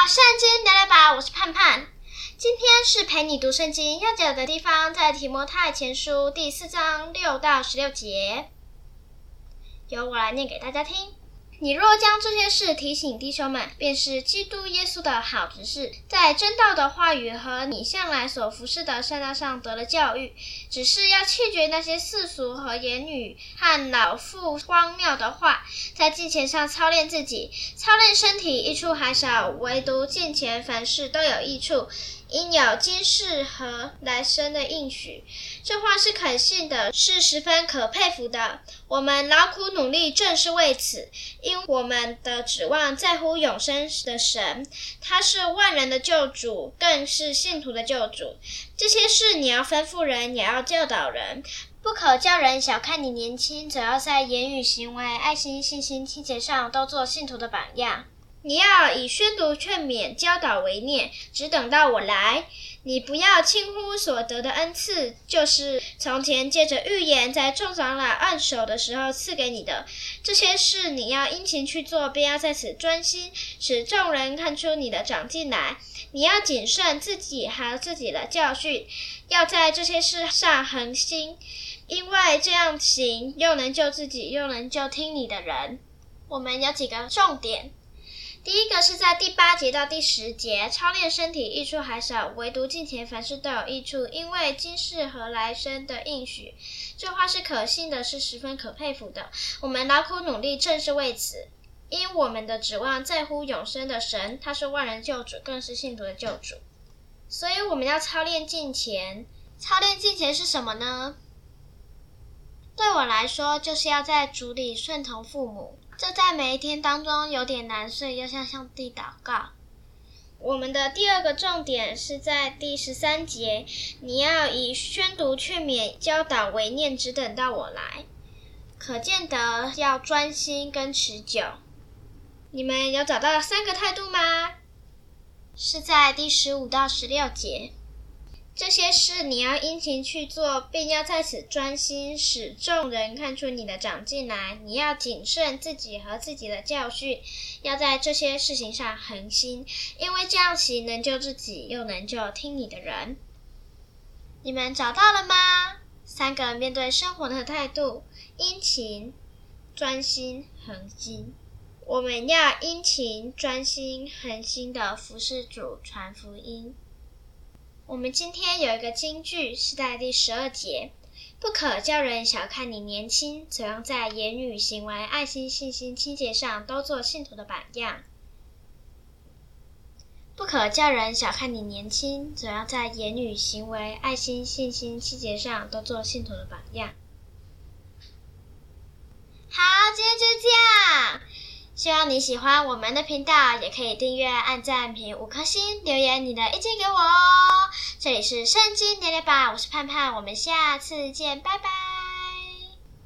到圣经聊聊吧，我是盼盼。今天是陪你读圣经要讲的地方，在提摩太前书第四章六到十六节，由我来念给大家听。你若将这些事提醒弟兄们，便是基督耶稣的好执事，在真道的话语和你向来所服事的善道上得了教育，只是要弃绝那些世俗和言语和老妇荒谬的话，在金钱上操练自己，操练身体益处还少，唯独金钱凡事都有益处。因有今世和来生的应许，这话是可信的，是十分可佩服的。我们劳苦努力，正是为此，我们的指望在乎永生的神，他是万人的救主，更是信徒的救主。这些事你要吩咐人，也要教导人，不可叫人小看你年轻，只要在言语、行为、爱心、信心、清洁上都做信徒的榜样。你要以宣读、劝勉、教导为念，只等到我来。你不要轻忽所得的恩赐，就是从前借着预言在众长老按手的时候赐给你的。这些事你要殷勤去做，便要在此专心，使众人看出你的长进来。你要谨慎自己和自己的教训，要在这些事上恒心，因为这样行，又能救自己，又能救听你的人。我们有几个重点。第一个是在第八节到第十节，操练身体益处还少，唯独敬虔凡事都有益处，因为今世和来生的应许。这话是可信的，是十分可佩服的。我们劳苦努力，正是为此，因我们的指望在乎永生的神，他是万人救主，更是信徒的救主。所以我们要操练敬虔。操练敬虔是什么呢？对我来说，就是要在主里顺从父母。这在每一天当中有点难，所以要向上帝祷告。我们的第二个重点是在第十三节，你要以宣读、劝勉、教导为念，只等到我来。可见得要专心跟持久。你们有找到三个态度吗？是在第十五到十六节。这些事你要殷勤去做，并要在此专心，使众人看出你的长进来。你要谨慎自己和自己的教训，要在这些事情上恒心，因为这样行能救自己，又能救听你的人。你们找到了吗？三个人面对生活的态度：殷勤、专心、恒心。我们要殷勤、专心、恒心的服侍主，传福音。我们今天有一个金句，是在第十二节：不可叫人小看你年轻，总要在言语、行为、爱心、信心、清洁上都做信徒的榜样。不可叫人小看你年轻，总要在言语、行为、爱心、信心、清洁上都做信徒的榜样。好，今天就这样。希望你喜欢我们的频道，也可以订阅、按赞、评五颗星，留言你的意见给我哦。这里是圣经聊聊吧，我是盼盼，我们下次见，拜拜。